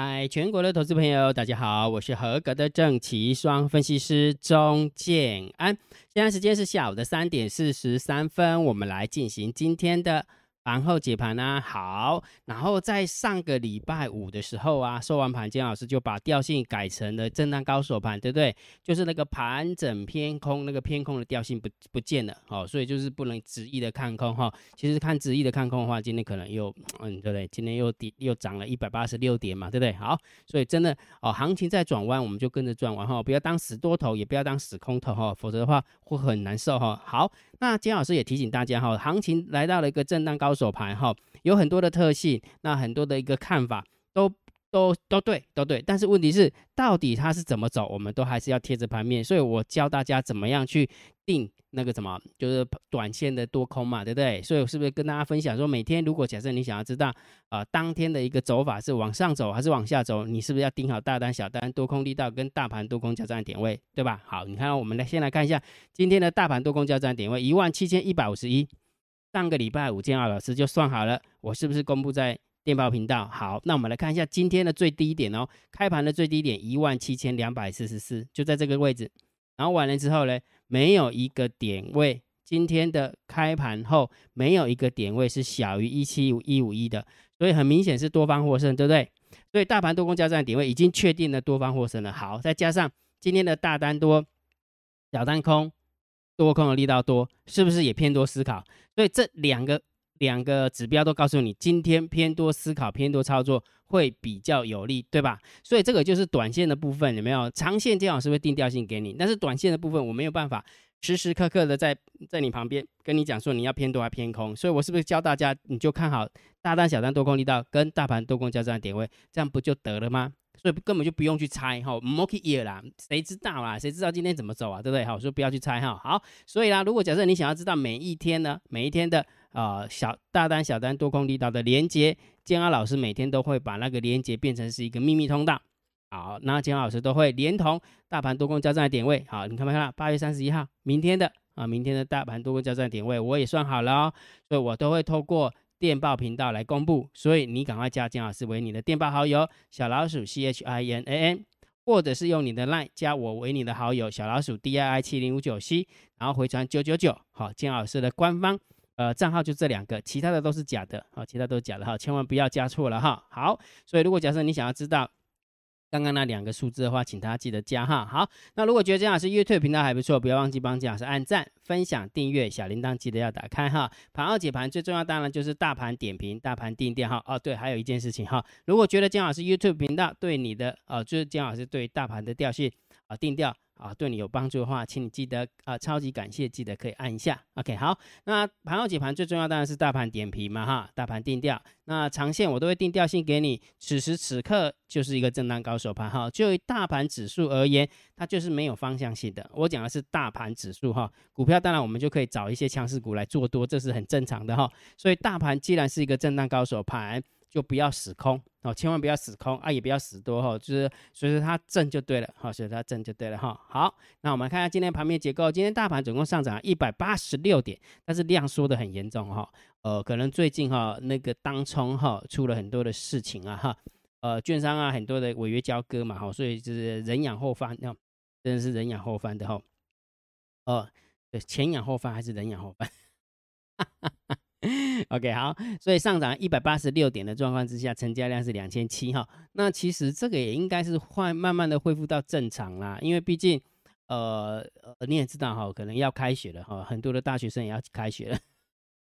嗨，全国的投资朋友，大家好，我是合格的正奇双分析师钟建安。现在时间是下午的三点四十三分，我们来进行今天的。盘后解盘呢，好，然后在上个礼拜五的时候啊，收完盘，金老师就把调性改成了震荡高手盘，对不对？就是那个盘整偏空，那个偏空的调性不不见了，哦，所以就是不能执意的看空哈。其实看执意的看空的话，今天可能又，嗯，对不对？今天又跌又涨了一百八十六点嘛，对不对？好，所以真的哦，行情在转弯，我们就跟着转弯哈，不要当死多头，也不要当死空头哈，否则的话会很难受哈。好。那金老师也提醒大家哈，行情来到了一个震荡高手手盘哈，有很多的特性，那很多的一个看法都都都对都对，但是问题是到底它是怎么走，我们都还是要贴着盘面，所以我教大家怎么样去定。那个什么，就是短线的多空嘛，对不对？所以我是不是跟大家分享说，每天如果假设你想要知道，啊，当天的一个走法是往上走还是往下走，你是不是要盯好大单、小单、多空力道跟大盘多空交战点位，对吧？好，你看我们来先来看一下今天的大盘多空交战点位一万七千一百五十一，上个礼拜五建二老师就算好了，我是不是公布在电报频道？好，那我们来看一下今天的最低点哦，开盘的最低点一万七千两百四十四，就在这个位置，然后完了之后呢？没有一个点位，今天的开盘后没有一个点位是小于一七五一五一的，所以很明显是多方获胜，对不对？所以大盘多空交战点位已经确定了多方获胜了。好，再加上今天的大单多，小单空，多空的力道多，是不是也偏多思考？所以这两个两个指标都告诉你，今天偏多思考，偏多操作。会比较有利，对吧？所以这个就是短线的部分，有没有？长线金老师会定调性给你，但是短线的部分我没有办法时时刻刻的在在你旁边跟你讲说你要偏多还偏空，所以我是不是教大家你就看好大单、小单多空力道跟大盘多空交战点位，这样不就得了吗？所以根本就不用去猜哈 m o k y ear 啦，谁知道啦？谁知道今天怎么走啊？对不对？好，所以不要去猜哈。好，所以啦，如果假设你想要知道每一天呢，每一天的啊小大单、小单多空力道的连接。建安老师每天都会把那个连接变成是一个秘密通道，好，那建安老师都会连同大盘多空交战的点位，好，你看没看到？八月三十一号，明天的啊，明天的大盘多空交战点位我也算好了哦，所以我都会透过电报频道来公布，所以你赶快加金老师为你的电报好友，小老鼠 C H I N A N，或者是用你的 LINE 加我为你的好友，小老鼠 D I I 七零五九 C，然后回传九九九，好，金老师的官方。呃，账号就这两个，其他的都是假的，好，其他都是假的哈，千万不要加错了哈。好，所以如果假设你想要知道刚刚那两个数字的话，请大家记得加哈。好，那如果觉得姜老师 YouTube 频道还不错，不要忘记帮姜老师按赞、分享、订阅，小铃铛记得要打开哈。盘后解盘最重要当然就是大盘点评、大盘定调哈。哦，对，还有一件事情哈，如果觉得姜老师 YouTube 频道对你的呃，就是姜老师对大盘的调性啊定调。啊，对你有帮助的话，请你记得啊，超级感谢，记得可以按一下。OK，好，那盘后解盘最重要当然是大盘点评嘛，哈，大盘定调。那长线我都会定调性给你，此时此刻就是一个震荡高手盘，哈。就以大盘指数而言，它就是没有方向性的。我讲的是大盘指数，哈，股票当然我们就可以找一些强势股来做多，这是很正常的，哈。所以大盘既然是一个震荡高手盘。就不要死空哦，千万不要死空啊，也不要死多哈，就是随着它震就对了哈，随着它震就对了哈。好，那我们看下今天盘面结构，今天大盘总共上涨一百八十六点，但是量缩的很严重哈，呃，可能最近哈那个当冲哈出了很多的事情啊哈，呃，券商啊很多的违约交割嘛哈，所以就是人仰后翻，那真的是人仰后翻的哈，哦，前仰后翻还是人仰后翻？哈哈哈。OK，好，所以上涨一百八十六点的状况之下，成交量是两千七哈。那其实这个也应该是换慢慢的恢复到正常啦，因为毕竟，呃，你也知道哈，可能要开学了哈，很多的大学生也要开学了。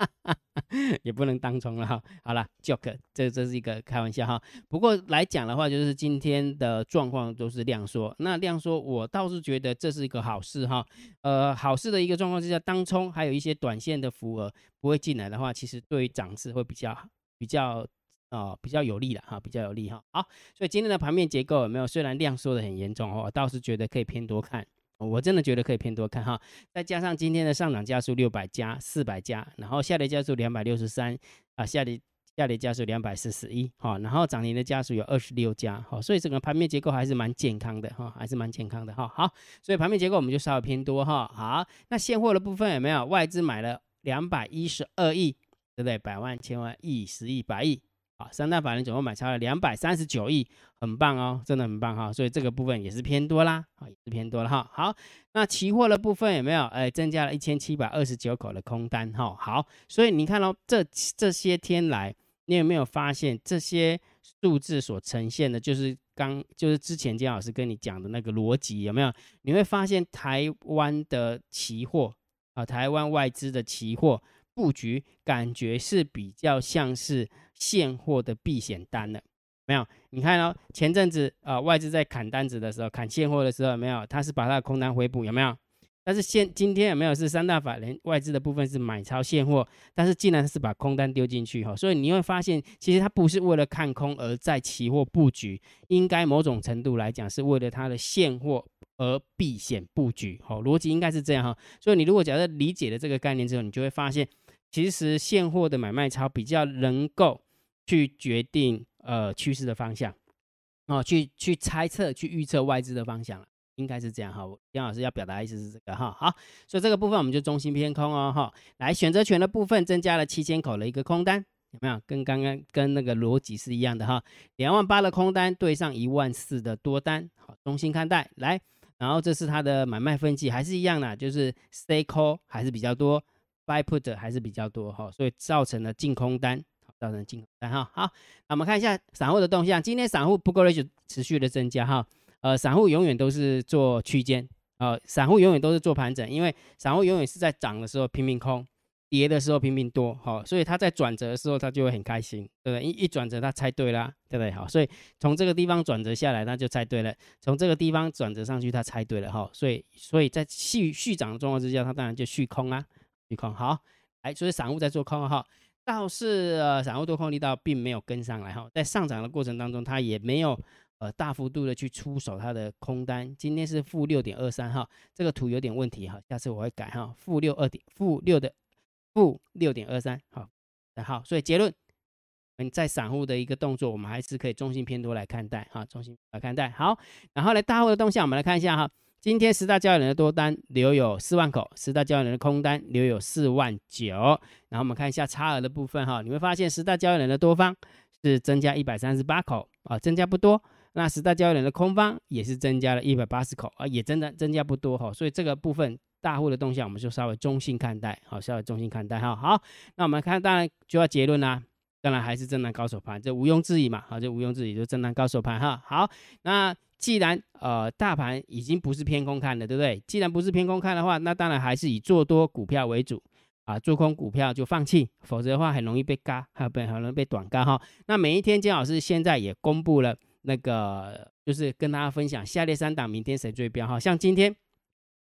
也不能当冲了哈。好了，joke，这这是一个开玩笑哈。不过来讲的话，就是今天的状况都是量缩。那量缩，我倒是觉得这是一个好事哈。呃，好事的一个状况之下，当冲还有一些短线的浮额不会进来的话，其实对于涨势会比较比较啊比较有利的哈，比较有利哈。好，所以今天的盘面结构有没有？虽然量缩的很严重哦，倒是觉得可以偏多看。我真的觉得可以偏多看哈，再加上今天的上涨加速六百加四百加，然后下跌加速两百六十三啊，下跌下跌加速两百四十一哈，然后涨停的加速有二十六家哈，所以整个盘面结构还是蛮健康的哈，还是蛮健康的哈。好，所以盘面结构我们就稍微偏多哈。好，那现货的部分有没有？外资买了两百一十二亿，对不对？百万、千万、亿、十亿、百亿。啊，三大法人总共买超了两百三十九亿，很棒哦，真的很棒哈。所以这个部分也是偏多啦，啊，也是偏多了哈。好，那期货的部分有没有？哎，增加了一千七百二十九口的空单哈。好，所以你看哦，这这些天来，你有没有发现这些数字所呈现的，就是刚就是之前金老师跟你讲的那个逻辑有没有？你会发现台湾的期货啊，台湾外资的期货。布局感觉是比较像是现货的避险单了，没有？你看哦，前阵子啊，外资在砍单子的时候，砍现货的时候，有没有？他是把他的空单回补，有没有？但是现今天有没有是三大法人外资的部分是买超现货，但是竟然是把空单丢进去哈，所以你会发现，其实他不是为了看空而在期货布局，应该某种程度来讲是为了他的现货而避险布局，好，逻辑应该是这样哈。所以你如果假设理解了这个概念之后，你就会发现。其实现货的买卖超比较能够去决定呃趋势的方向，哦，去去猜测、去预测外资的方向了，应该是这样哈。杨老师要表达意思是这个哈，好，所以这个部分我们就中心偏空哦哈。来选择权的部分增加了七千口的一个空单，有没有？跟刚刚跟那个逻辑是一样的哈。两万八的空单对上一万四的多单，好，中心看待。来，然后这是它的买卖分析，还是一样的，就是 stay call 还是比较多。buy put 还是比较多哈，所以造成了净空单，造成净空单哈。好，那我们看一下散户的动向。今天散户不够 r 持续的增加哈。呃，散户永远都是做区间，呃，散户永远都是做盘整，因为散户永远是在涨的时候拼命空，跌的时候拼命多，好，所以他在转折的时候他就会很开心，对不对？一一转折他猜对了，对不对？好，所以从这个地方转折下来，他就猜对了；从这个地方转折上去，他猜对了哈。所以，所以在续续涨的状况之下，他当然就续空啊。续空好，哎，所以散户在做空哈，倒是呃，散户多空力道并没有跟上来哈，在上涨的过程当中，它也没有呃大幅度的去出手它的空单。今天是负六点二三哈，这个图有点问题哈，下次我会改哈，负六二点负六的负六点二三好，好，所以结论，嗯，在散户的一个动作，我们还是可以中性偏多来看待哈，中性来看待。好，然后来大户的动向，我们来看一下哈。今天十大交易人的多单留有四万口，十大交易人的空单留有四万九。然后我们看一下差额的部分哈，你会发现十大交易人的多方是增加一百三十八口啊，增加不多。那十大交易人的空方也是增加了一百八十口啊，也真的增加不多哈。所以这个部分大户的动向，我们就稍微中性看待，好，稍微中性看待哈。好，那我们看，当然就要结论啦，当然还是震荡高手盘，这毋庸置疑嘛，好，这毋庸置疑就震荡高手盘哈。好，那。既然呃大盘已经不是偏空看的，对不对？既然不是偏空看的话，那当然还是以做多股票为主啊，做空股票就放弃，否则的话很容易被嘎，还有被很容易被短嘎哈。那每一天金老师现在也公布了那个，就是跟大家分享下列三档明天谁最标哈，像今天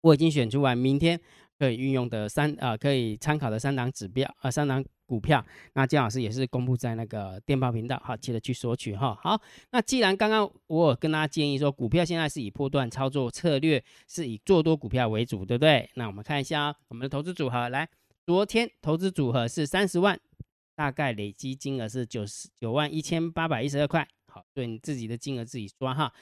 我已经选出完明天可以运用的三啊可以参考的三档指标啊三档。股票，那姜老师也是公布在那个电报频道，好，记得去索取哈。好，那既然刚刚我有跟大家建议说，股票现在是以波段操作策略，是以做多股票为主，对不对？那我们看一下我们的投资组合，来，昨天投资组合是三十万，大概累积金额是九十九万一千八百一十二块，好，对你自己的金额自己抓哈。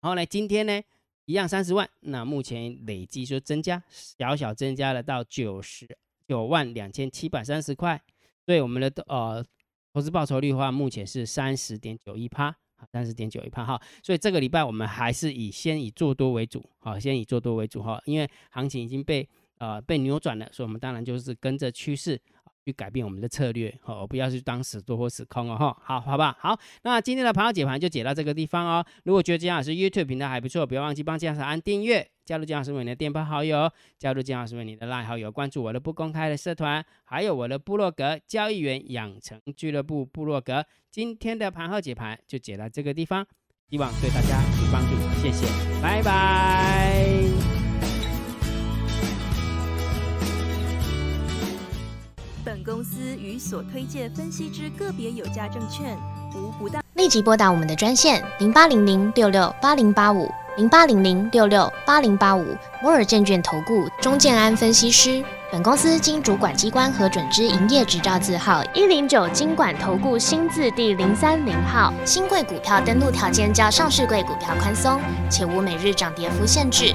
然后呢，今天呢一样三十万，那目前累计说增加，小小增加了到九十九万两千七百三十块。对我们的呃投资报酬率的话，目前是三十点九一趴，三十点九一趴哈。所以这个礼拜我们还是以先以做多为主，好，先以做多为主哈。因为行情已经被呃被扭转了，所以我们当然就是跟着趋势。去改变我们的策略，好，不要去当死多或死空哦，哈，好好吧，好，那今天的盘后解盘就解到这个地方哦。如果觉得姜老师 YouTube 频道还不错，不要忘记帮姜老师按订阅，加入姜老师为你的电报好友，加入姜老师为你的 Line 好友，关注我的不公开的社团，还有我的部落格交易员养成俱乐部部落格。今天的盘后解盘就解到这个地方，希望对大家有帮助，谢谢，拜拜。公司与所推荐分析之个别有价证券无不当。立即拨打我们的专线零八零零六六八零八五零八零零六六八零八五摩尔证券投顾钟建安分析师。本公司经主管机关核准之营业执照字号一零九金管投顾新字第零三零号。新贵股票登录条件较上市贵股票宽松，且无每日涨跌幅限制。